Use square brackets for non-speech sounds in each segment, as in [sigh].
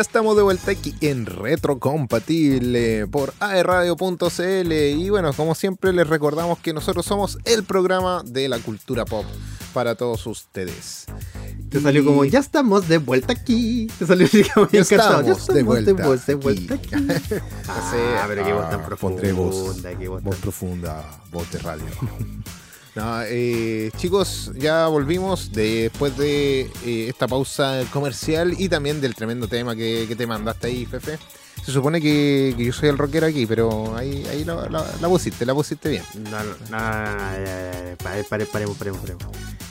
Ya estamos de vuelta aquí en Retrocompatible por aerradio.cl y bueno, como siempre les recordamos que nosotros somos el programa de la cultura pop para todos ustedes. Te salió como, ya estamos de vuelta aquí. Te salió así como Ya estamos de vuelta de, voz- de aquí. vuelta aquí. [laughs] Ah, pero qué voz tan voz, profunda, qué voz voz tan- profunda, voz de radio. [laughs] No, eh, chicos, ya volvimos después de eh, esta pausa comercial y también del tremendo tema que, que te mandaste ahí, Fefe. Se supone que, que yo soy el rockero aquí, pero ahí, ahí la, la, la pusiste, la pusiste bien. No, no, no, pare- pare- paremos, paremos, paremos.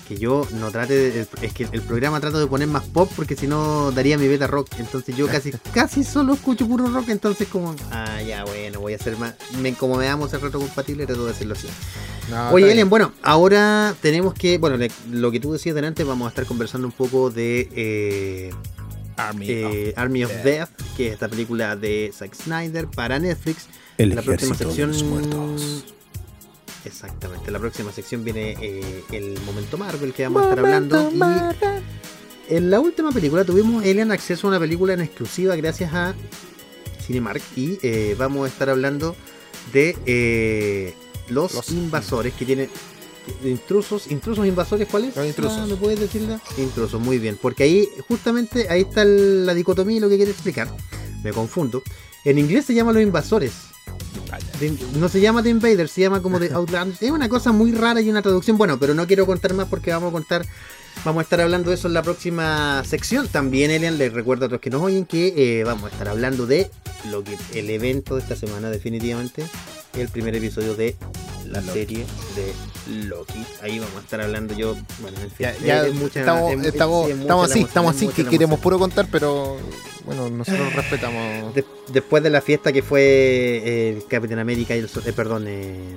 Que yo no trate de, es que el programa trato de poner más pop porque si no daría mi beta rock. Entonces yo casi [laughs] casi solo escucho puro rock, entonces como ah ya bueno, voy a hacer más me, como me damos el reto compatible, trato de hacerlo así. No, Oye, Elian, bueno, ahora tenemos que, bueno, le- lo que tú decías delante, vamos a estar conversando un poco de eh. Army eh, of Army of Death. Death, que es esta película de Zack Snyder para Netflix. El la próxima sección. de los muertos. Exactamente, la próxima sección viene eh, el momento Marvel que vamos a estar hablando. Y en la última película tuvimos Elian acceso a una película en exclusiva gracias a Cinemark y eh, vamos a estar hablando de eh, los, Los invasores que tienen intrusos, intrusos invasores, ¿cuáles? Los intrusos. Ah, ¿Me puedes decirla? Intrusos, muy bien, porque ahí justamente ahí está el- la dicotomía y lo que quiere explicar. Me confundo. En inglés se llama los invasores. The- no se llama The Invaders, se llama como The [laughs] Outlanders. Es una cosa muy rara y una traducción. Bueno, pero no quiero contar más porque vamos a contar. Vamos a estar hablando de eso en la próxima sección. También, Elian, les recuerdo a los que nos oyen que eh, vamos a estar hablando de lo que el evento de esta semana, definitivamente. El primer episodio de la Loki. serie de Loki. Ahí vamos a estar hablando yo. Bueno, en fin. Ya, ya es mucha- estamos, es- es- estamos, es estamos así, estamos es así, que queremos puro contar, pero bueno, nosotros respetamos. De- después de la fiesta que fue eh, el Capitán América y el eh, perdón eh,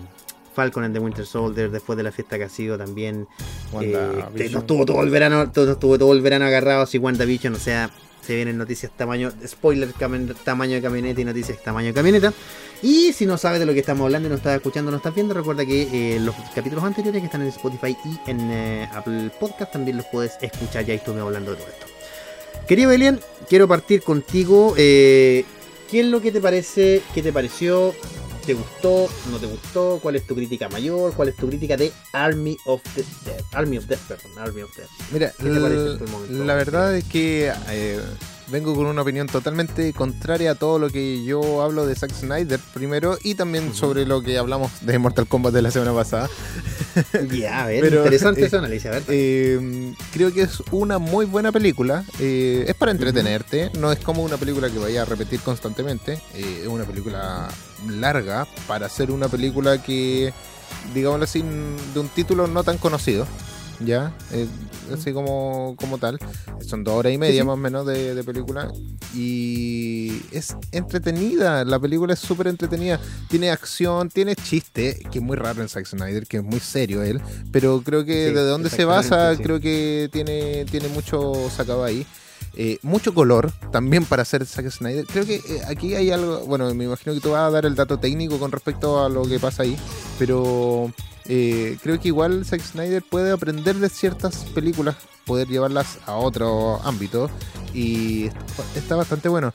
Falcon and the Winter Soldier después de la fiesta que ha sido también eh, nos tuvo todo el verano todo, nos tuvo todo el verano agarrado así WandaVision o sea se vienen noticias tamaño spoiler tamaño de camioneta y noticias tamaño de camioneta y si no sabes de lo que estamos hablando y no estás escuchando no estás viendo recuerda que eh, los capítulos anteriores que están en Spotify y en eh, Apple Podcast también los puedes escuchar ya estuve hablando de todo esto Querido Elian, quiero partir contigo. eh, ¿Qué es lo que te parece? ¿Qué te pareció? ¿Te gustó? ¿No te gustó? ¿Cuál es tu crítica mayor? ¿Cuál es tu crítica de Army of the Dead? Army of Death, perdón, Army of Death. Mira, ¿Qué te parece en tu momento? la verdad es que eh, vengo con una opinión totalmente contraria a todo lo que yo hablo de Zack Snyder primero y también sobre lo que hablamos de Mortal Kombat de la semana pasada. [laughs] Ya, a ver, Pero, interesante eh, ese análisis, a ver. Eh, creo que es una muy buena película. eh, es para entretenerte. No es como una película que vaya a repetir constantemente. eh, es una película larga para ser una película que, digámoslo así, de un título no tan conocido. Ya, Eh, así como, como tal. Son dos horas y media sí. más o menos de, de película. Y es entretenida. La película es súper entretenida. Tiene acción, tiene chiste, que es muy raro en Zack Snyder, que es muy serio él. Pero creo que Sí, de dónde se basa, creo que tiene, tiene mucho sacado ahí. Eh, mucho color también para hacer Zack Snyder. Creo que eh, aquí hay algo. Bueno, me imagino que tú vas a dar el dato técnico con respecto a lo que pasa ahí. Pero eh, creo que igual Zack Snyder puede aprender de ciertas películas, poder llevarlas a otro ámbito. Y está, bastante bueno.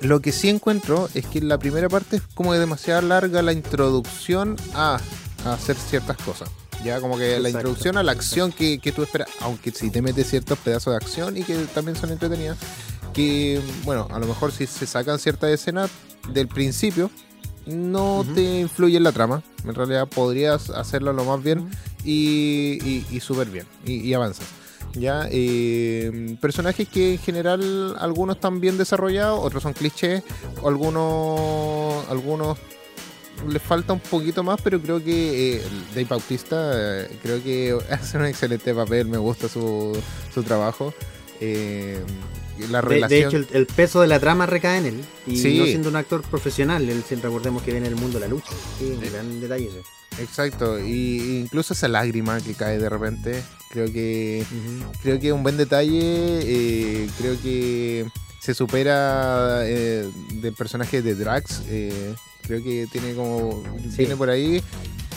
Lo que sí encuentro es que la primera parte es como demasiado larga la introducción a, a hacer ciertas cosas. Ya como que la introducción a la acción que, que tú esperas, aunque si te metes ciertos pedazos de acción y que también son entretenidas, que bueno, a lo mejor si se sacan ciertas escenas del principio, no te influye en la trama. En realidad podrías hacerlo lo más bien y, y, y súper bien y, y avanzas. Ya, eh, personajes que en general algunos están bien desarrollados, otros son clichés, algunos, algunos les falta un poquito más, pero creo que eh, Dave Bautista eh, creo que [laughs] hace un excelente papel, me gusta su, su trabajo. Eh, la De, relación. de hecho, el, el peso de la trama recae en él. Y Sí. no siendo un actor profesional, él siempre recordemos que viene del mundo de la lucha. Sí, un Sí. gran detalle ese. Exacto, y incluso esa lágrima que cae de repente, creo que creo que es un buen detalle, eh, creo que se supera eh, del personaje de Drax, eh, creo que tiene como Sí. viene por ahí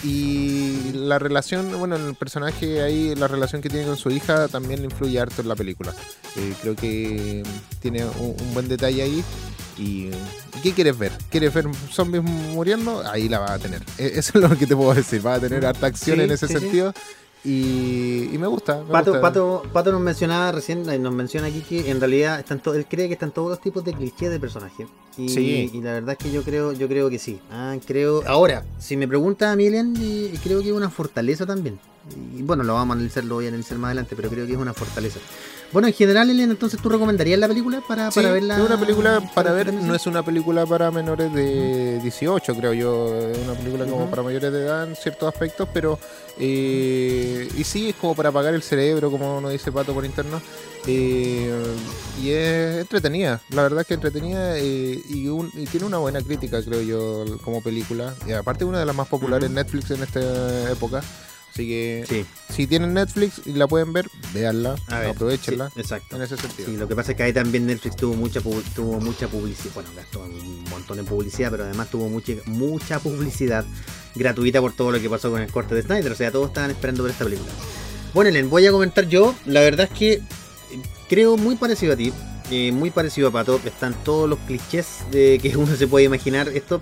Y la relación, bueno, el personaje ahí, la relación que tiene con su hija también influye harto en la película. Eh, creo que tiene un, un buen detalle ahí. ¿Y qué quieres ver? ¿Quieres ver zombies muriendo? Ahí la vas a tener. E- Eso es lo que te puedo decir. Va a tener harta acción Sí, en ese sí, sí. Y, y me gusta. me Pato, gusta. Pato, Pato nos mencionaba recién, eh, nos menciona aquí que en realidad están to- él cree que están todos los tipos de clichés de personaje. Y, Sí. y la verdad es que yo creo, yo creo que sí. Ah, creo. Ahora, si me pregunta a y creo que es una fortaleza también. Y bueno, lo vamos a analizar, lo voy a analizar más adelante, pero creo que es una fortaleza. Bueno, en general, Elian, entonces tú recomendarías la película para, Sí, para verla. es una película para ver, no es una película para menores de 18, creo yo. Es una película como Ujú. para mayores de edad en ciertos aspectos, pero. Eh, y sí, es como para apagar el cerebro, como nos dice Pato por interno. eh, y es entretenida, la verdad es que entretenida eh, y, un- y tiene una buena crítica, creo yo, como película. Y aparte, una de las más populares en Netflix en esta época. Así que Sí, si tienen Netflix y la pueden ver, véanla, ver. aprovechenla. sí, exacto. En ese sentido. Sí, lo que pasa es que ahí también Netflix tuvo mucha tuvo mucha publicidad, bueno, gastó un montón en publicidad, pero además tuvo mucha mucha publicidad gratuita por todo lo que pasó con el corte de Snyder, o sea, todos estaban esperando ver esta película. Bueno, Elen, voy a comentar yo, la verdad es que eh, creo muy parecido a ti, eh, muy parecido a Pato, están todos los clichés de que uno se puede imaginar, esto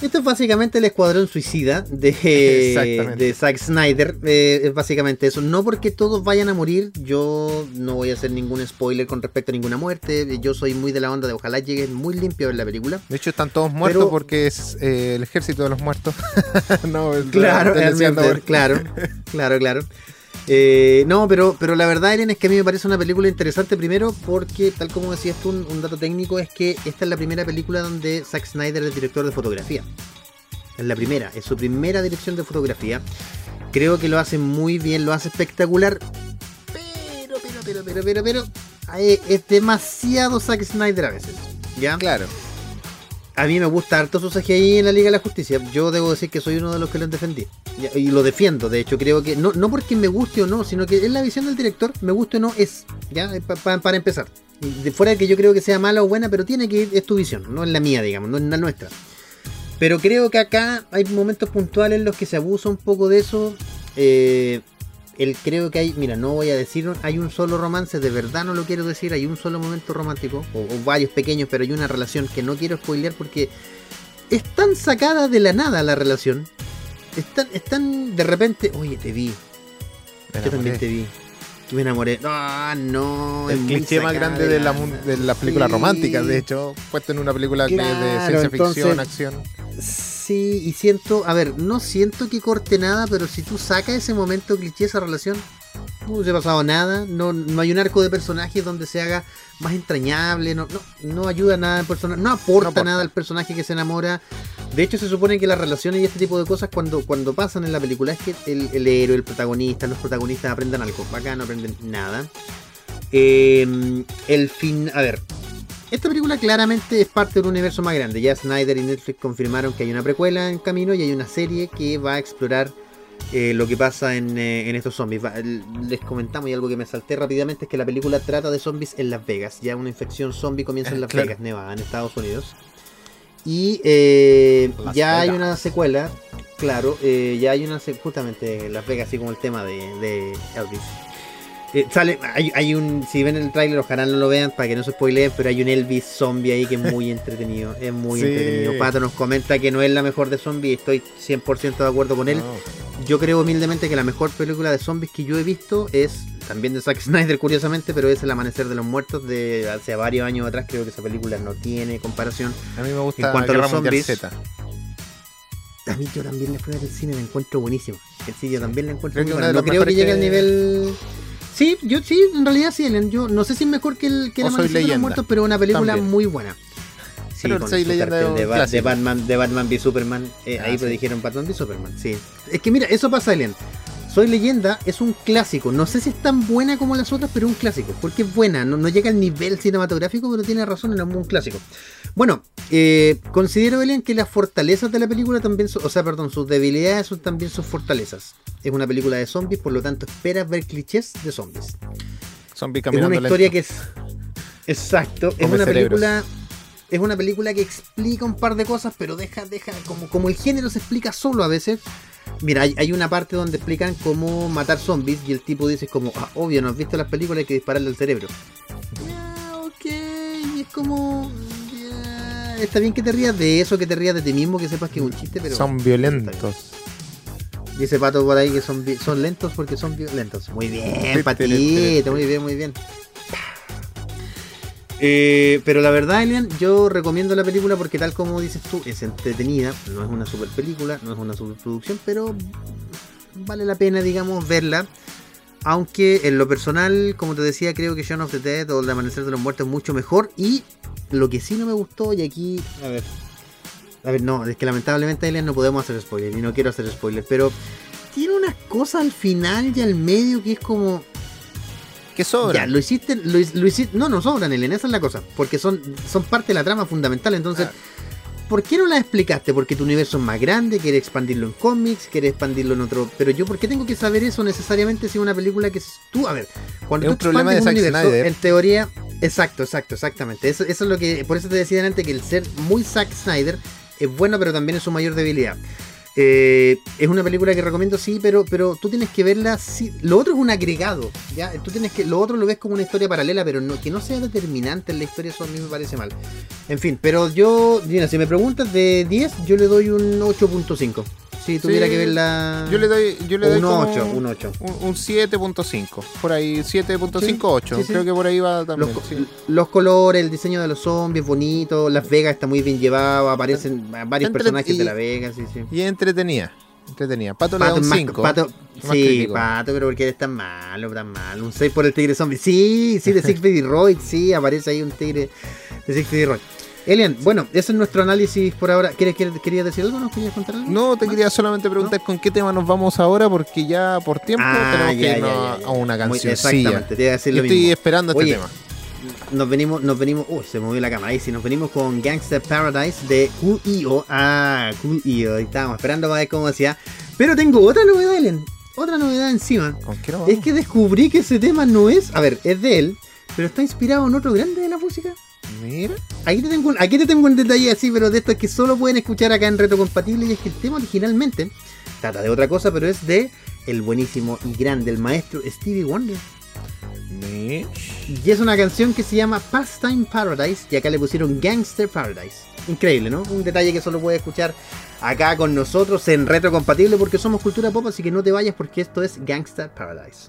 esto es básicamente el escuadrón suicida de, [laughs] de Zack Snyder. eh, es básicamente eso. No porque todos vayan a morir. Yo no voy a hacer ningún spoiler con respecto a ninguna muerte. Yo soy muy de la onda de ojalá llegue muy limpio en la película. De hecho, están todos muertos Pero- porque es eh, el ejército de los muertos. [laughs] no, [laughs] Claro, claro, claro, claro. Eh, no, pero, pero la verdad, Eren, es que a mí me parece una película interesante primero porque, tal como decías tú, un, un dato técnico es que esta es la primera película donde Zack Snyder es director de fotografía. Es la primera, es su primera dirección de fotografía. Creo que lo hace muy bien, lo hace espectacular. Pero, pero, pero, pero, pero, pero, eh, es demasiado Zack Snyder a veces. ¿Ya? Claro. A mí me gusta harto su CGI en la Liga de la Justicia. Yo debo decir que soy uno de los que lo defendí. Y lo defiendo, de hecho, creo que. No, no porque me guste o no, sino que es la visión del director, me guste o no, es. Ya, pa- para empezar. De fuera de que yo creo que sea mala o buena, pero tiene que ir, es tu visión, no es la mía, digamos, no es la nuestra. Pero creo que acá hay momentos puntuales en los que se abusa un poco de eso. Eh, el creo que hay, mira, no voy a decir, hay un solo romance, de verdad no lo quiero decir, hay un solo momento romántico, o, o varios pequeños, pero hay una relación que no quiero spoilear porque es tan sacada de la nada la relación. Es tan, es tan de repente, oye, te vi, Me yo también te vi. Me enamoré. Ah, no. El cliché más grande de la, la- de las películas Sí. románticas, de hecho, puesto en una película de ciencia ficción, entonces- acción. Sí, y siento, a ver, no siento que corte nada, pero si tú sacas ese momento cliché, esa relación, no hubiese pasado nada, no, no hay un arco de personajes donde se haga más entrañable, no, no, no ayuda nada al personaje, no aporta, No aporta. nada al personaje que se enamora. De hecho, se supone que las relaciones y este tipo de cosas cuando, cuando pasan en la película es que el, el héroe, el protagonista, los protagonistas aprendan algo. Acá no aprenden nada. Eh, el fin, a ver, esta película claramente es parte de un universo más grande. Ya Snyder y Netflix confirmaron que hay una precuela en camino y hay una serie que va a explorar eh, lo que pasa en, eh, en estos zombies. Va- les comentamos y algo que me salté rápidamente es que la película trata de zombies en Las Vegas. Ya una infección zombie comienza en Las Claro. Vegas, Nevada, en Estados Unidos. Y eh, Las ya hay una secuela, claro, eh, ya hay una se- justamente en Las Vegas, así como el tema de, de Elvis. Eh, sale, hay, hay un, si ven el tráiler, ojalá no lo vean para que no se spoileen, pero hay un Elvis zombie ahí que es muy [laughs] entretenido, es muy Sí. entretenido. Pato nos comenta que no es la mejor de zombies, estoy 100% de acuerdo con él. No. Yo creo humildemente que la mejor película de zombies que yo he visto es también de Zack Snyder, curiosamente, pero es El Amanecer de los Muertos de hace varios años atrás. Creo que esa película no tiene comparación. A mí me gusta En cuanto a los zombies, Z. A mí yo también le fui a ver el cine, la encuentro buenísima. El sí, yo también la encuentro Creo muy buena. No creo que llegue al nivel. Sí, yo sí, en realidad sí, Ellen. Yo no sé si es mejor que el que O El Soy de los. Muertos, pero una película También. muy buena. Sí, Pero con Soy su Leyenda de, Ba- de. Batman, de Batman v Superman. Eh, Ah, ahí sí. predijeron Batman v Superman, sí. Es que mira, eso pasa, Ellen. Soy Leyenda es un clásico. No sé si es tan buena como las otras, pero es un clásico. Porque es buena. No, no llega al nivel cinematográfico, pero tiene razón, es un clásico. Bueno, eh, considero, Elian, que las fortalezas de la película también son, o sea, perdón, sus debilidades son también sus fortalezas. Es una película de zombies, por lo tanto esperas ver clichés de zombies. Zombie Es una historia lento. que es... Exacto, es una cerebros. película... es una película que explica un par de cosas, pero deja, deja, como, como el género se explica solo a veces. Mira, hay, hay una parte donde explican cómo matar zombies y el tipo dice como, ah, obvio, no has visto las películas, hay que dispararle al cerebro. Ya, ok, y es como... está bien que te rías de eso, que te rías de ti mismo, que sepas que es un chiste, pero... Son violentos. Y ese pato por ahí que son, son lentos porque son violentos. Muy bien, patito, muy bien, muy bien. Eh, pero la verdad, Elian, yo recomiendo la película porque tal como dices tú, es entretenida, no es una super película, no es una superproducción, pero vale la pena, digamos, verla. Aunque en lo personal, como te decía, creo que Shaun of the Dead o El Amanecer de los Muertos es mucho mejor. Y lo que sí no me gustó, y aquí, a ver, a ver, no, es que lamentablemente, Elian, no podemos hacer spoiler y no quiero hacer spoiler, pero tiene unas cosas al final y al medio que es como, ¿Qué sobra? ya, lo hiciste, lo, lo hiciste. No, no sobran, Elena, esa es la cosa. Porque son, son parte de la trama fundamental. Entonces, Ah. ¿por qué no la explicaste? Porque tu universo es más grande, quieres expandirlo en cómics, quieres expandirlo en otro. Pero yo, ¿por qué tengo que saber eso necesariamente si una película que es tú? A ver, cuando Es tú un problema de un universo, Snyder. en teoría. Exacto, exacto, exactamente. Eso, eso es lo que. Por eso te decía antes que el ser muy Zack Snyder es bueno, pero también es su mayor debilidad. Eh, es una película que recomiendo, sí, pero, pero tú tienes que verla. Sí. Lo otro es un agregado, ¿ya? Tú tienes que. Lo otro lo ves como una historia paralela, pero no, que no sea determinante en la historia, eso a mí me parece mal. En fin, pero yo. Mira, si me preguntas de 10, yo le doy un 8.5. Si tuviera Sí, que verla. Yo le doy, yo le doy un como 8, un 8. un, un 7.5. Por ahí, 7.5, Sí, 8. sí. Creo que por ahí va Los, también. sí. los colores, el diseño de los zombies, bonito. Las Vegas está muy bien llevado. Aparecen varios Entre- personajes y- de la Vega, sí, sí. Y entretenida. Entretenida. Pato, le da Pato, un es más- 5. Pato- más sí, crítico. Pato, pero porque eres tan malo, tan malo. Un 6 por el tigre zombie. Sí, sí, de Six Feet Roy, sí, aparece ahí un tigre de Six Feet Roy. Elian, bueno, ese es nuestro análisis por ahora. ¿Quieres, quieres, querías decir algo? ¿Nos querías contar algo? No, te ¿Más? quería solamente preguntar con qué tema nos vamos ahora, porque ya por tiempo Ah, tenemos que irnos a- una canción. Exactamente, te iba a decir Yo lo estoy mismo. esperando este tema. Nos venimos, nos venimos. Uy, se movió la cámara ahí. Sí, nos venimos con Gangster Paradise de Cool EO. Ah, EO. Ahí estábamos esperando para ver cómo decía. Pero tengo otra novedad, Elian. Otra novedad encima. ¿Con qué Es que descubrí que ese tema no es. A ver, es de él, pero está inspirado en otro grande de la música. Mira. Aquí te, tengo un, aquí te tengo un detalle así, pero de estos que solo pueden escuchar acá en Reto Compatible. Y es que el tema originalmente trata de otra cosa, pero es de el buenísimo y grande, el maestro Stevie Wonder. Y es una canción que se llama Pastime Paradise. Y acá le pusieron Gangster Paradise. Increíble, ¿no? Un detalle que solo puedes escuchar acá con nosotros en Retro Compatible porque somos cultura pop. Así que no te vayas porque esto es Gangster Paradise.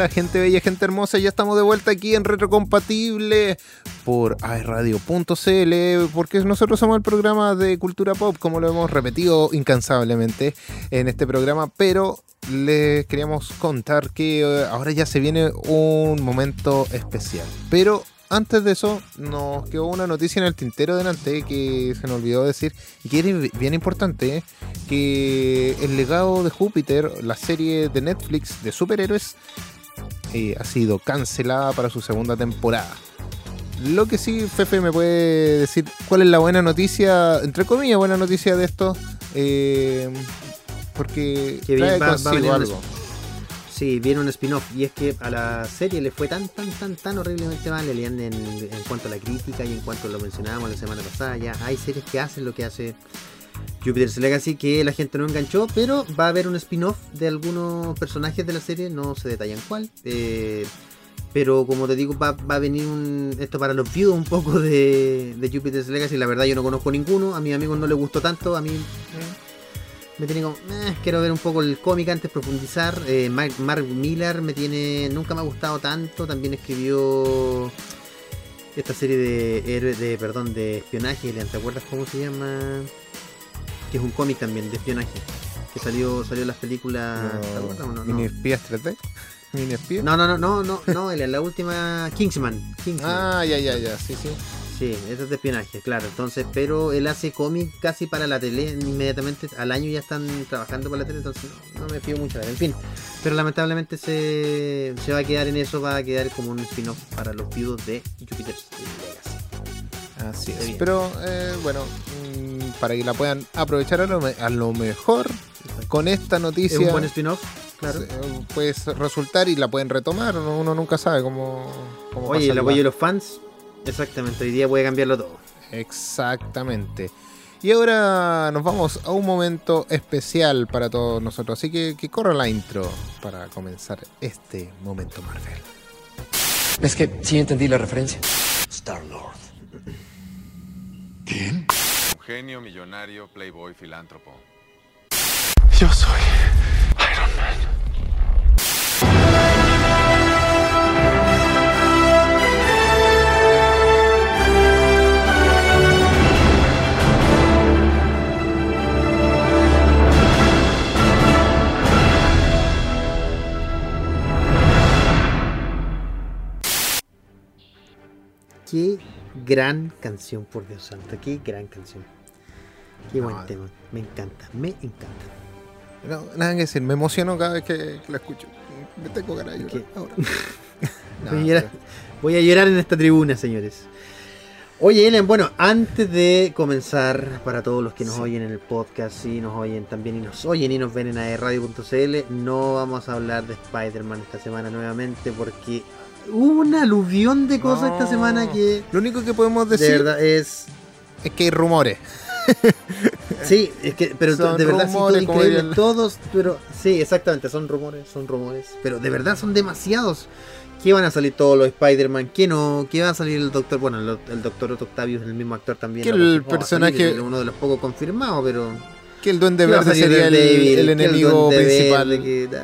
Hola gente bella, gente hermosa, ya estamos de vuelta aquí en Retrocompatible por airradio.cl porque nosotros somos el programa de cultura pop, como lo hemos repetido incansablemente en este programa, pero les queríamos contar que eh, ahora ya se viene un momento especial. Pero antes de eso, nos quedó una noticia en el tintero delante que se nos olvidó decir y que es bien importante, que el legado de Júpiter, la serie de Netflix de superhéroes, eh, ha sido cancelada para su segunda temporada. Lo que sí, Fefe me puede decir cuál es la buena noticia, entre comillas, buena noticia de esto, eh, porque Que trae va- consigo un algo. Sí, viene un spin-off. Y es que a la serie le fue tan, tan, tan, tan horriblemente mal en, en, en cuanto a la crítica y en cuanto a lo mencionábamos la semana pasada. Ya hay series que hacen lo que hace Jupiter's Legacy que la gente no enganchó, pero va a haber un spin-off de algunos personajes de la serie, no se detallan cuál. eh, pero como te digo, va, va a venir un, esto para los viewers un poco de, de Jupiter's Legacy. La verdad yo no conozco ninguno, a mis amigos no les gustó tanto, a mí... me tiene como, eh, quiero ver un poco el cómic antes, profundizar. Eh, Mark, Mark Miller me tiene, nunca me ha gustado tanto. También escribió esta serie de de, perdón, de espionaje. ¿Te acuerdas cómo se llama? Que es un cómic también de espionaje. Que salió, salió en las películas. ¿te acuerdas o no? Mini No. espías 3D. [laughs] Mini espías. No, no, no, no, no, no, en la última Kingsman. Kingsman. Ah, ya, ya, ya, sí, sí. Sí, eso es de espionaje, claro. Entonces, pero él hace cómic casi para la tele, inmediatamente al año ya están trabajando para la tele, entonces no, no me fío mucho de él. En fin, pero lamentablemente se, se va a quedar en eso, va a quedar como un spin-off para los viudos de Jupiter's Legacy. Así es. Pero eh, bueno, mm, para que la puedan aprovechar a lo, me- a lo mejor con esta Es noticia un buen spin-off, claro. eh, puede resultar y la pueden retomar. Uno, uno nunca sabe cómo. cómo Oye, pasa el apoyo de los fans, exactamente, hoy día puede cambiarlo todo. Exactamente. Y ahora nos vamos a un momento especial para todos nosotros. Así que que corra la intro para comenzar este momento Marvel. Es que sí entendí la referencia. Star Lord. Un genio, millonario, playboy, filántropo. Yo soy Iron Man. Qué gran canción, por Dios santo, qué gran canción. Qué buen No, tema, me encanta, me encanta. No, nada que decir, me emociono cada vez que, que la escucho. Me tengo ganas de ahora. [laughs] No, voy, a llorar, voy a llorar en esta tribuna, señores. Oye, Ellen, bueno, antes de comenzar, para todos los que nos oyen en el podcast y nos oyen también y nos oyen y nos ven en aerradio.cl, no vamos a hablar de Spider-Man esta semana nuevamente porque hubo una aluvión de cosas esta No. semana que Lo único que podemos de decir verdad es es que hay rumores. [laughs] Sí, es que, pero Son de verdad sí, todo rumores, increíble, todos, pero sí, exactamente, son rumores, son rumores, pero de verdad son demasiados. ¿Qué van a salir todos los Spider-Man? ¿Qué no? ¿Qué va a salir el Doctor? Bueno, el, el Doctor Otto Octavius, el mismo actor también. Que el personaje- salir, uno de los pocos confirmados, pero... Que el Duende ¿qué va a Verde sería el, el ¿Qué el enemigo principal. Verde que- nah.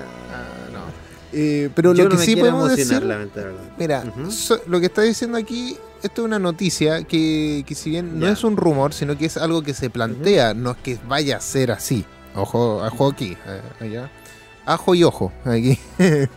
No. Eh, pero Yo lo no que sí podemos decir, mira, so- lo que está diciendo aquí, esto es una noticia que, que si bien no Ya. es un rumor, sino que es algo que se plantea, no es que vaya a ser así. Ojo, ojo aquí, eh, allá. Ajo y ojo, aquí. [laughs]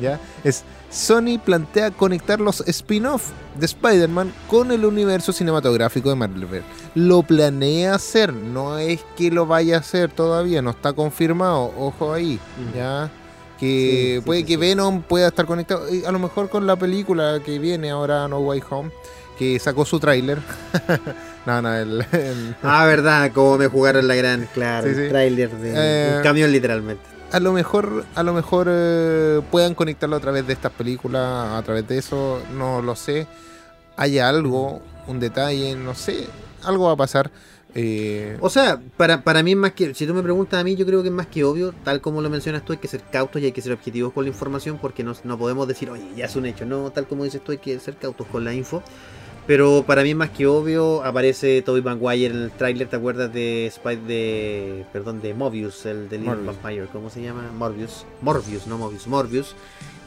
ya, es Sony plantea conectar los spin-off de Spider-Man con el universo cinematográfico de Marvel. Lo planea hacer, no es que lo vaya a hacer todavía, no está confirmado, ojo ahí, ya. Que Sí, puede sí, que sí. Venom pueda estar conectado, y a lo mejor con la película que viene ahora, No Way Home, que sacó su tráiler. [laughs] no, no, el- el, Ah, verdad, como me jugaron la gran, claro, el tráiler de Eh, un camión literalmente. a lo mejor, a lo mejor eh, puedan conectarlo a través de estas películas, a través de eso, no lo sé. Hay algo, un detalle, no sé, algo va a pasar. Eh, O sea, para, para mí es más que, si tú me preguntas a mí, yo creo que es más que obvio, tal como lo mencionas tú, hay que ser cautos y hay que ser objetivos con la información porque no, no podemos decir, oye, ya es un hecho, no, tal como dices tú, hay que ser cautos con la info. Pero para mí es más que obvio, aparece Tobey Maguire en el tráiler, ¿te acuerdas de Spy de, perdón, de Mobius, el de Little Morbius. Vampire, ¿cómo se llama? Morbius, Morbius, no Mobius, Morbius.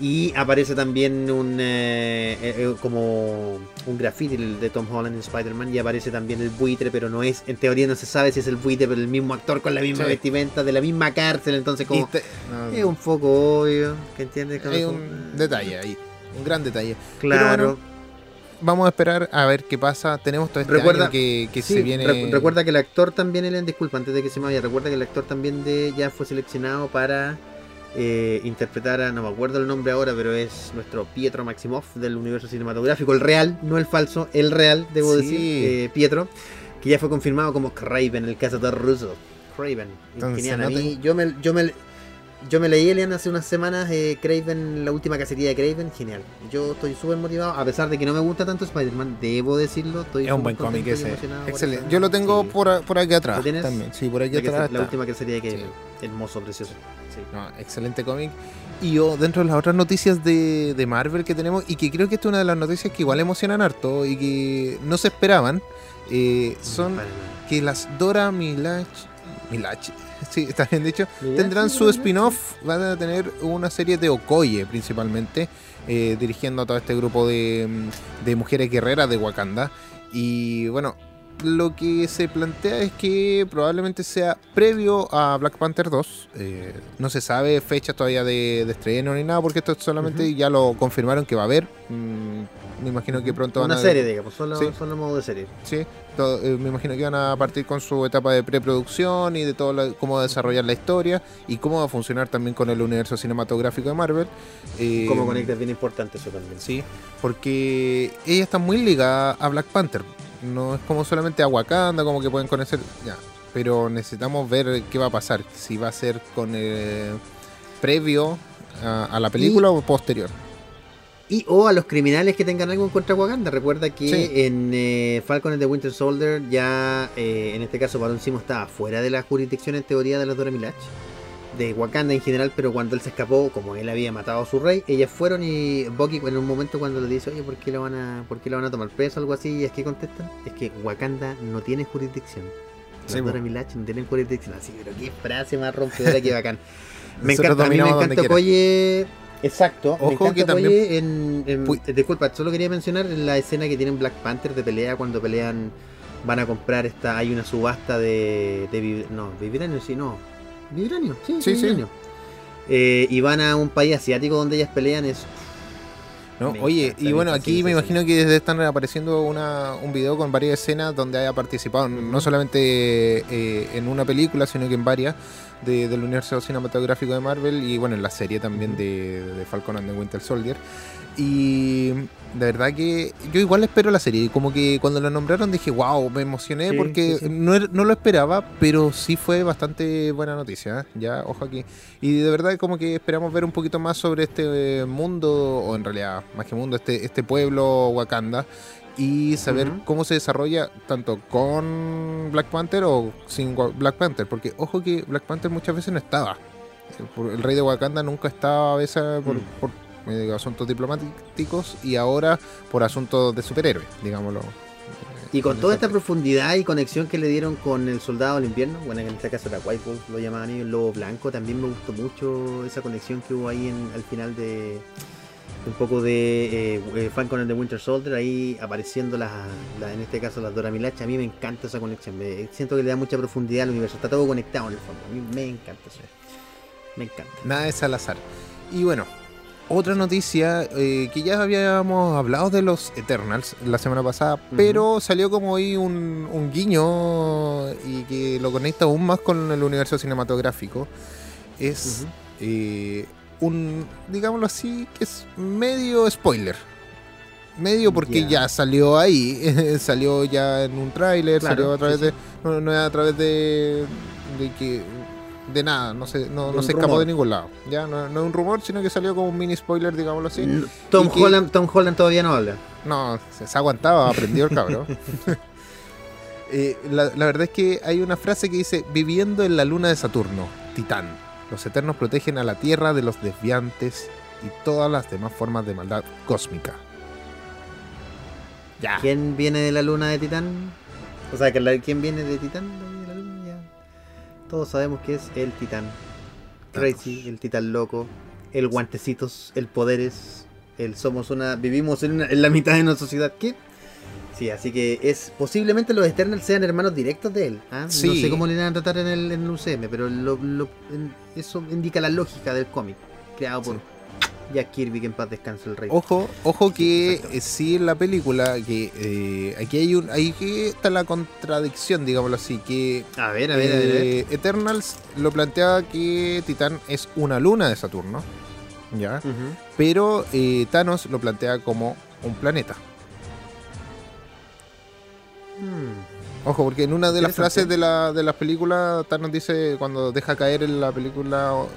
Y aparece también un eh, eh, eh, como un graffiti de Tom Holland en Spider-Man y aparece también el buitre, pero no es, en teoría no se sabe si es el buitre, pero el mismo actor con la misma Sí. vestimenta, de la misma cárcel, entonces como te- no, es un poco obvio, ¿que entiendes? hay Como- un detalle ahí, un gran detalle. Claro. Vamos a esperar a ver qué pasa. Tenemos todo este Recuerda- año que, que Sí, se viene. recu- recuerda que el actor también, Elian, disculpa, antes de que se me vaya, recuerda que el actor también de ya fue seleccionado para eh, interpretar a, no me acuerdo el nombre ahora, pero es nuestro Pietro Maximoff del universo cinematográfico, el real, no el falso, el real, debo Sí. decir, eh, Pietro, que ya fue confirmado como Craven, el cazador ruso. Craven, Entonces, genial. A no te- mí, yo me, yo me, yo me leí, Elian, hace unas semanas, eh, Craven, la última cacería de Craven, genial. Yo estoy súper motivado, a pesar de que no me gusta tanto Spider-Man, debo decirlo, estoy Es un buen cómic ese. Excelente. Yo lo tengo sí. por, por aquí atrás ¿Lo tienes? también. Sí, por aquí La, atrás. la última que sería que Sí. hermoso, precioso. Sí. No, excelente cómic. Y yo, dentro de las otras noticias de, de Marvel que tenemos, y que creo que esta es una de las noticias que igual emocionan harto y que no se esperaban, eh, son que las Dora Milaje, Milaje, [laughs] sí, está bien dicho, tendrán su spin-off, van a tener una serie de Okoye principalmente, eh, dirigiendo a todo este grupo de, mm, de mujeres guerreras de Wakanda. Y bueno, lo que se plantea es que probablemente sea previo a Black Panther 2. eh, no se sabe fecha todavía de, de estreno ni nada, porque esto solamente ya lo confirmaron que va a haber. Mm, me imagino que pronto van Una a... serie, digamos, solo, Sí. solo modo de serie. Sí, todo- eh, me imagino que van a partir con su etapa de preproducción y de todo la- cómo desarrollar la historia y cómo va a funcionar también con el universo cinematográfico de Marvel. Eh, Como conecta es bien importante eso también. Sí, porque ella está muy ligada a Black Panther. No es como solamente a Wakanda, como que pueden conocer. Ya, pero necesitamos ver qué va a pasar. Si va a ser con eh, previo a, a la película o posterior. Y o a los criminales que tengan algo en contra de Wakanda. Recuerda que Sí. en eh, Falcon and the Winter Soldier ya, eh, en este caso, Barón Simo estaba fuera de la jurisdicción en teoría de las Dora Milaje. De Wakanda en general, pero cuando él se escapó, como él había matado a su rey, ellas fueron y Bucky en un momento cuando le dice, oye, ¿por qué lo van a, por qué lo van a tomar preso o algo así? Y es que contestan, es que Wakanda no tiene jurisdicción. Las Sí, po. Dora Milaje no tienen jurisdicción. Así, pero qué frase más rompedora, que bacán. [laughs] Me Nosotros encanta, a mí me encanta Okoye. Exacto. Ojo me encanta que también- en, eh, disculpa, solo quería mencionar la escena que tienen Black Panther de pelea cuando pelean. Van a comprar esta. Hay una subasta de. de no, Vibranio, sí, no. Vibranio, sí, Sí, sí. Vibranio. Eh, y van a un país asiático donde ellas pelean. Es ¿no? Oye, y bueno, aquí me imagino que desde están apareciendo una, un video con varias escenas donde haya participado, no solamente eh, en una película, sino que en varias de- del universo cinematográfico de Marvel y bueno, en la serie también de, de Falcon and the Winter Soldier. Y de verdad que yo igual espero la serie. Como que cuando la nombraron dije, wow, me emocioné Sí, porque sí, sí. No, no lo esperaba, pero sí fue bastante buena noticia. ¿eh? Ya, ojo aquí. Y de verdad como que esperamos ver un poquito más sobre este eh, mundo, o en realidad, más que mundo, este, este pueblo Wakanda. Y saber cómo se desarrolla tanto con Black Panther o sin Black Panther. Porque ojo que Black Panther muchas veces no estaba. Eh, El rey de Wakanda nunca estaba a veces por, Mm. por, eh, asuntos diplomáticos y ahora por asuntos de superhéroes, digámoslo. Y con toda esta profundidad y conexión que le dieron con el soldado del invierno, bueno, en este caso era White Wolf, lo llamaban ellos, el lobo blanco, también me gustó mucho esa conexión que hubo ahí en, al final de un poco de eh, eh, Falcon and the Winter Soldier, ahí apareciendo las, la- en este caso las Dora Milaje, a mí me encanta esa conexión, me, siento que le da mucha profundidad al universo, está todo conectado en el fondo, a mí me encanta eso, me encanta. Nada es al azar. Y bueno, otra noticia eh, que ya habíamos hablado de los Eternals la semana pasada, pero salió como ahí un, un guiño y que lo conecta aún más con el universo cinematográfico. Es eh, un, digámoslo así, que es medio spoiler. Medio porque Ya. ya salió ahí, [laughs] salió ya en un tráiler, Claro, salió a través sí, de... No, no es a través de, de que... De nada, no se, no, no se escapó de ningún lado. Ya no, no es un rumor, sino que salió como un mini spoiler, digámoslo así. No, Tom, que- Holland, Tom Holland todavía no habla. No, se, se aguantaba, aprendió el cabrón. [laughs] [laughs] Eh, la, la verdad es que hay una frase que dice, viviendo en la luna de Saturno, Titán, los eternos protegen a la Tierra de los desviantes y todas las demás formas de maldad cósmica. Ya. ¿Quién viene de la luna de Titán? O sea, que ¿quién viene de Titán? De la luna, ya. Todos sabemos que es el Titán. Crazy, el Titán loco, el guantecitos, el poderes, el somos una. Vivimos en, una- en la mitad de nuestra sociedad. ¿Qué? Sí, así que es posiblemente los Eternals sean hermanos directos de él. ¿ah? No sé cómo le van a tratar en el, en el UCM, pero lo- lo- en- eso indica la lógica del cómic creado por Jack Kirby, que en paz descanse el rey. Ojo, ojo que eh, sí en la película, que eh, aquí hay un, ahí está la contradicción, digámoslo así, que A ver, a ver, a ver. a ver. eh, Eternals lo plantea que Titán es una luna de Saturno, ¿ya? Pero eh, Thanos lo plantea como un planeta. Hmm. Ojo, porque en una de las frases de la, de las películas, Thanos dice cuando deja caer en la película, o,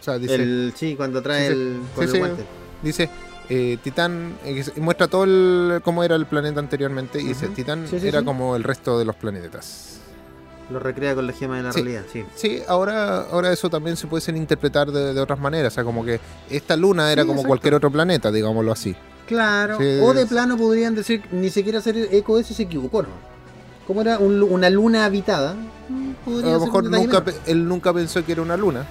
sea, dice, El, sí, cuando trae el con Sí, el sí. guante. dice eh, Titán, eh, muestra todo el, cómo era el planeta anteriormente, y dice, Ujú. Titán Sí, era como el resto de los planetas. Lo recrea con la gema de la Sí. realidad, sí. Sí, ahora, ahora eso también se puede ser interpretar de, de otras maneras, o sea, como que esta luna era Sí, como exacto. cualquier otro planeta, digámoslo así. Claro. Sí, o de plano podrían decir, ni siquiera hacer eco de eso se equivocó, ¿no? Como era un una luna habitada, mm, A podría lo ser mejor nunca, él nunca pensó que era una luna.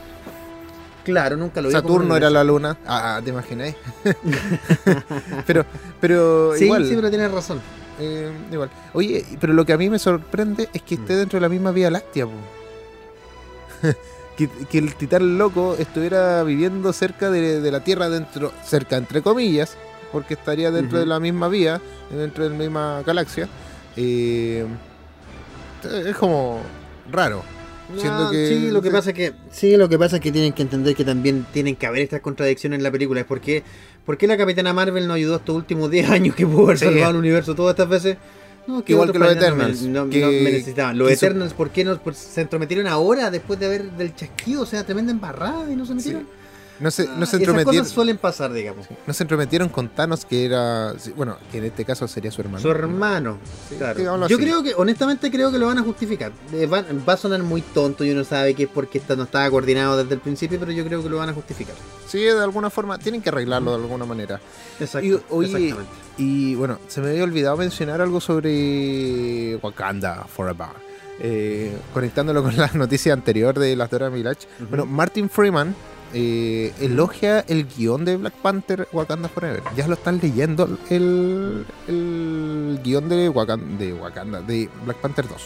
Claro, nunca lo Saturno era la luna. Ah, ¿te imagináis? [laughs] pero, pero Sí, igual. sí, pero tienes razón. Eh, igual. Oye, pero lo que a mí me sorprende es que esté Mm. dentro de la misma Vía Láctea. [laughs] que, que el titán loco estuviera viviendo cerca de, de la Tierra, dentro, cerca entre comillas, porque estaría dentro de la misma vía, dentro de la misma galaxia. Eh, es como raro. Que- sí, lo que sí. pasa es que sí, lo que pasa es que tienen que entender que también tienen que haber estas contradicciones en la película. ¿Por qué, por qué la Capitana Marvel no ayudó estos últimos [laughs] 10 años que pudo haber Sí. salvado el universo todas estas veces? No, Igual otros que los Eternals, No, no que- me necesitaban. Los que su- Eternals, ¿por qué no por- se entrometieron ahora después de haber del chasquido? O sea, tremenda embarrada y no se metieron. No se, no se Ah, Esas entrometieron. cosas suelen pasar, digamos. No se entrometieron con Thanos, que era. Bueno, que en este caso sería su hermano. Su hermano. Sí, claro. Yo creo que, honestamente, creo que lo van a justificar. Eh, va, va a sonar muy tonto y uno sabe que es porque esta no estaba coordinado desde el principio, pero yo creo que lo van a justificar. Sí, de alguna forma. Tienen que arreglarlo de alguna manera. Exacto. Y, oye, exactamente. Y bueno, se me había olvidado mencionar algo sobre Wakanda Forever. Eh, conectándolo con la [laughs] noticia anterior de las Dora Milaje. Ujú. Bueno, Martin Freeman eh, elogia el guion de Black Panther Wakanda Forever. Ya lo están leyendo el, el guion de Wakanda, de Wakanda, de Black Panther 2.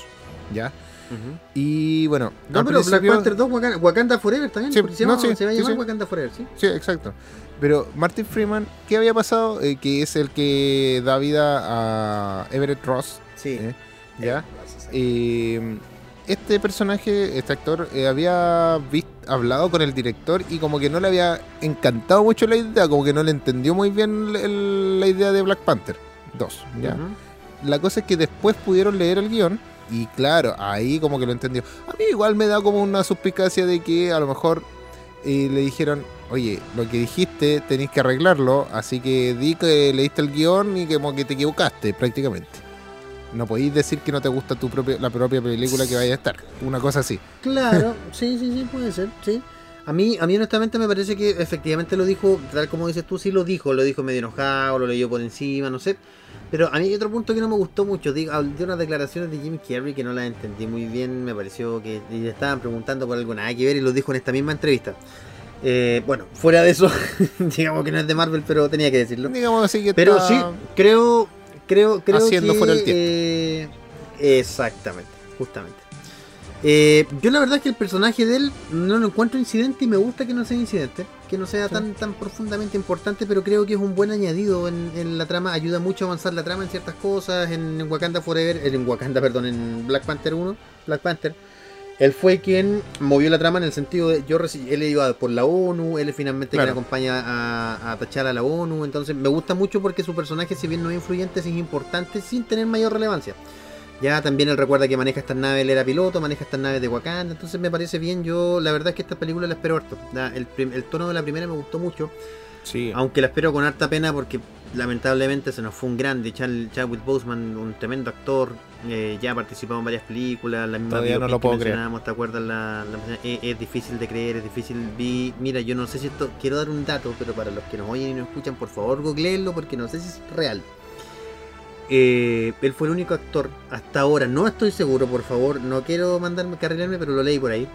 ¿Ya? Y bueno, No, pero Black Panther 2, Wakanda, Wakanda Forever también. Sí, se, no, llama- sí, se va a llamar sí. Wakanda Forever, ¿sí? Sí, exacto. Pero Martin Freeman, ¿qué había pasado? Eh, que es el que da vida a Everett Ross, Sí. ¿eh? ¿ya? Eh, este personaje, este actor, eh, había vis- hablado con el director y como que no le había encantado mucho la idea, como que no le entendió muy bien el- la idea de Black Panther 2. ¿ya? La cosa es que después pudieron leer el guion y claro, ahí como que lo entendió. A mí igual me da como una suspicacia de que a lo mejor eh, le dijeron, oye, lo que dijiste tenéis que arreglarlo, así que di que leíste el guion y que como que te equivocaste prácticamente. No podéis decir que no te gusta tu propia, la propia película que vaya a estar. Una cosa así. Claro, [laughs] sí, sí, sí, puede ser, sí. A mí, a mí honestamente me parece que efectivamente lo dijo, tal como dices tú, sí lo dijo, lo dijo medio enojado, lo leyó por encima, no sé. Pero a mí hay otro punto que no me gustó mucho, digo, dio unas declaraciones de Jim Carrey que no las entendí muy bien, me pareció que le estaban preguntando por algo nada que ver y lo dijo en esta misma entrevista. Eh, bueno, fuera de eso, [laughs] digamos que no es de Marvel, pero tenía que decirlo. Digamos así que Pero está- sí, creo, creo, creo Haciendo que, fuera el tiempo. eh, exactamente, justamente. Eh, yo la verdad es que el personaje de él no lo encuentro incidente y me gusta que no sea incidente, que no sea tan tan profundamente importante, pero creo que es un buen añadido en, en la trama, ayuda mucho a avanzar la trama en ciertas cosas, en, en Wakanda Forever, en Wakanda, perdón, en Black Panther 1, Black Panther. Él fue quien movió la trama en el sentido de yo él iba por la ONU, él finalmente Claro. quien acompaña a, a tachar a la ONU, entonces me gusta mucho porque su personaje si bien no es influyente, es importante sin tener mayor relevancia. Ya también él recuerda que maneja estas naves, él era piloto, maneja estas naves de Wakanda, entonces me parece bien, yo la verdad es que esta película la espero harto. El tono de la primera me gustó mucho, Sí. aunque la espero con harta pena porque lamentablemente se nos fue un grande, Chad- Chadwick Boseman, un tremendo actor, eh, ya ha participado en varias películas, la misma Todavía no lo puedo creer. ¿te acuerdas? La, la- es, es difícil de creer, es difícil, vi, mira, yo no sé si esto, quiero dar un dato, pero para los que nos oyen y nos escuchan, por favor googleenlo porque no sé si es real. Eh, él fue el único actor hasta ahora, no estoy seguro, por favor, no quiero mandarme carrilarme, pero lo leí por ahí,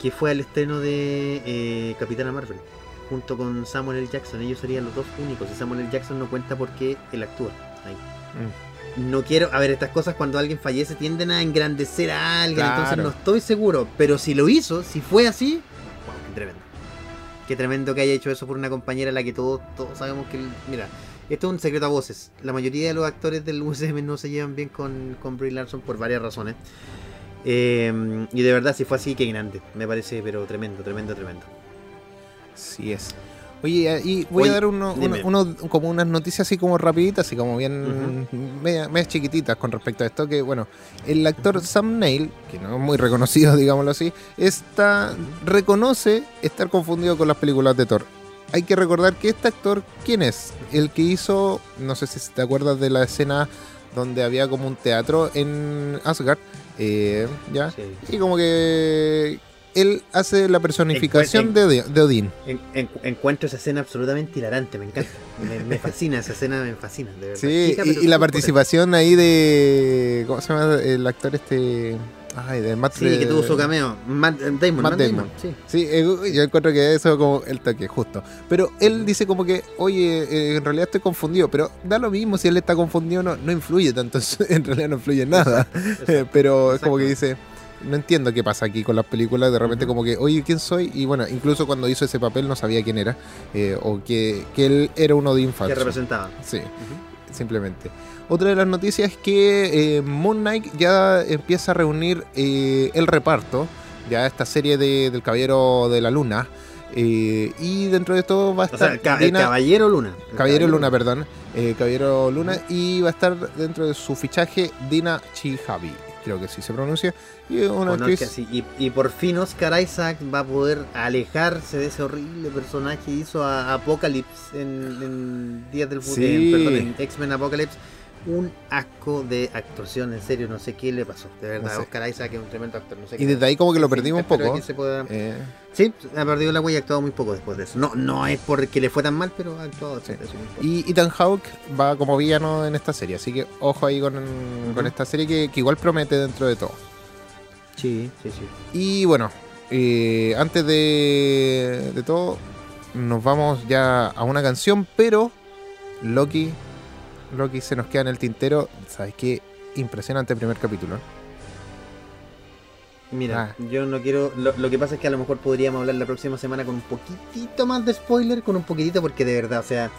que fue al estreno de eh, Capitana Marvel, junto con Samuel L. Jackson. Ellos serían los dos únicos, y Samuel L. Jackson no cuenta porque él actúa ahí. Mm. No quiero, a ver, estas cosas cuando alguien fallece tienden a engrandecer a alguien, entonces no estoy seguro, pero si lo hizo, si fue así, wow, qué tremendo. Qué tremendo que haya hecho eso por una compañera a la que todos, todos sabemos que, mira, esto es un secreto a voces. La mayoría de los actores del USM no se llevan bien con, con Brie Larson por varias razones. Eh, y de verdad, si fue así, qué grande. Me parece, pero tremendo, tremendo, tremendo. Sí es. Oye, y voy Oye, a dar uno, uno- uno- como unas noticias así como rapiditas, así como bien media- medias chiquititas con respecto a esto, que bueno, el actor Sam Neill, que no es muy reconocido, [laughs] digámoslo así, está, reconoce estar confundido con las películas de Thor. Hay que recordar que este actor, ¿quién es? El que hizo, no sé si te acuerdas de la escena donde había como un teatro en Asgard, eh, ¿ya? Sí. Y como que él hace la personificación de, Odín. En- en- encuentro esa escena absolutamente hilarante, me encanta. Me, me fascina, esa escena me fascina, de verdad. Sí, y, la participación ahí de. ¿Cómo se llama el actor este? Ay, de Matt. Sí, que tuvo su cameo. Matt Damon, Matt Matt Damon. Damon, sí. Sí, eh, yo encuentro que eso como el toque, justo. Pero él dice como que, oye, eh, en realidad estoy confundido, pero da lo mismo si él está confundido, no, no influye tanto, [laughs] en realidad no influye en nada. [laughs] Pero es como que dice, no entiendo qué pasa aquí con las películas, de repente como que, oye, ¿quién soy? Y bueno, incluso cuando hizo ese papel no sabía quién era, eh, o que, que él era uno de Que infancia. representaba. Sí, simplemente. Otra de las noticias es que eh, Moon Knight ya empieza a reunir eh, el reparto, ya esta serie de, del Caballero de la Luna. eh, y dentro de todo va a O sea, estar el, ca- el Dina- Caballero Luna. El Caballero Luna, perdón. eh, Caballero Luna. Y va a estar dentro de su fichaje Dina Chihabi, creo que sí se pronuncia. Y una actriz. Sí. y, y por fin Oscar Isaac va a poder alejarse de ese horrible personaje que hizo a Apocalypse en, en Días del Futuro, Sí. perdón, en X-Men Apocalypse. Un asco de actuación, en serio, no sé qué le pasó. De verdad, No sé. Oscar Isaac es un tremendo actor. No sé Y qué desde ahí como que lo perdimos un poco. que se pueda- eh, Sí, ha perdido la huella y ha actuado muy poco después de eso. No, no es porque le fue tan mal, pero ha actuado Sí. Y Ethan Hawke va como villano en esta serie, así que ojo ahí con, con esta serie que, que igual promete dentro de todo. Sí, sí, sí. Y bueno, eh, antes de, de todo, nos vamos ya a una canción, pero Loki, Loki se nos queda en el tintero. ¿Sabes qué? Impresionante el primer capítulo. Mira, Ah. yo no quiero. Lo, lo que pasa es que a lo mejor podríamos hablar la próxima semana con un poquitito más de spoiler, con un poquitito, porque de verdad, o sea,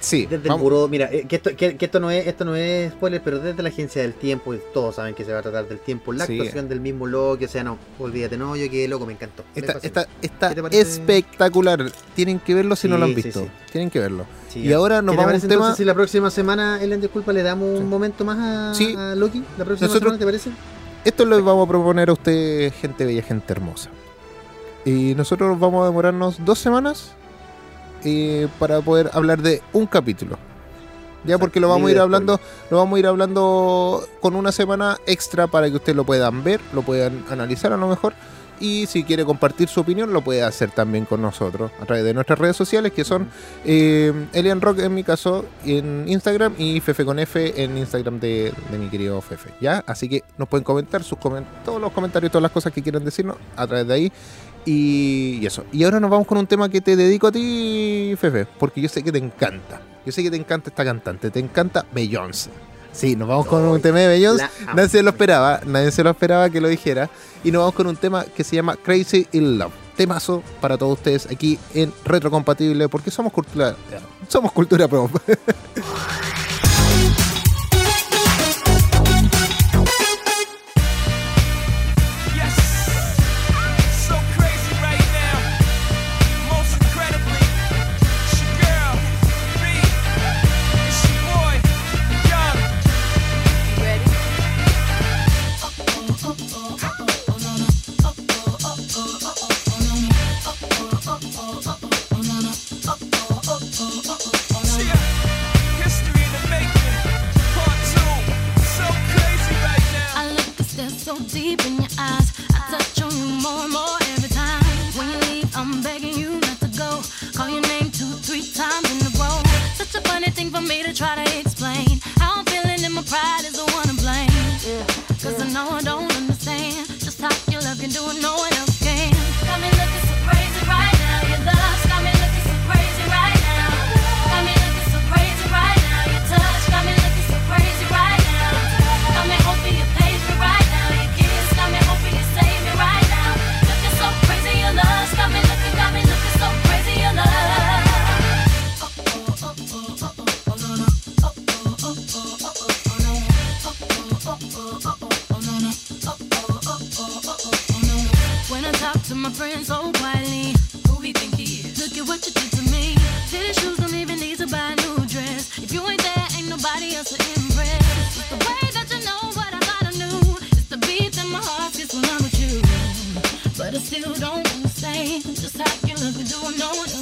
Sí, Desde el buró, mira, eh, que, esto, que, que esto no es esto no es spoiler, pero desde la agencia del tiempo, todos saben que se va a tratar del tiempo, la Sí. actuación del mismo Loki, o sea, no, olvídate, no, yo quedé loco, me encantó. Está, está, está espectacular. Tienen que verlo si no lo han visto. sí. Tienen que verlo. Sí, y ahora nos ¿Qué te vamos a un tema. entonces si la próxima semana, Ellen, disculpa, le damos Sí. un momento más a, Sí. a Loki? ¿La próxima Nosotros- semana te parece? Esto lo vamos a proponer a usted, gente bella, gente hermosa. Y nosotros vamos a demorarnos dos semanas eh, para poder hablar de un capítulo. Ya Exacto, porque lo vamos a ir hablando, lo vamos a ir hablando con una semana extra para que ustedes lo puedan ver, lo puedan analizar a lo mejor. Y si quiere compartir su opinión, lo puede hacer también con nosotros a través de nuestras redes sociales, que son eh, Elian Rock en mi caso en Instagram y Fefe con F en Instagram de, de mi querido Fefe. ¿Ya? Así que nos pueden comentar sus comen- todos los comentarios, todas las cosas que quieran decirnos a través de ahí. Y, y eso. Y ahora nos vamos con un tema que te dedico a ti, Fefe, porque yo sé que te encanta. Yo sé que te encanta esta cantante, te encanta Beyoncé. Sí, nos vamos con un tema de Beyoncé. Nadie se lo esperaba, nadie se lo esperaba que lo dijera. Y nos vamos con un tema que se llama Crazy in Love. Temazo para todos ustedes aquí en Retrocompatible, porque somos cultura, somos cultura pop. [laughs] still don't understand just how you look and do what no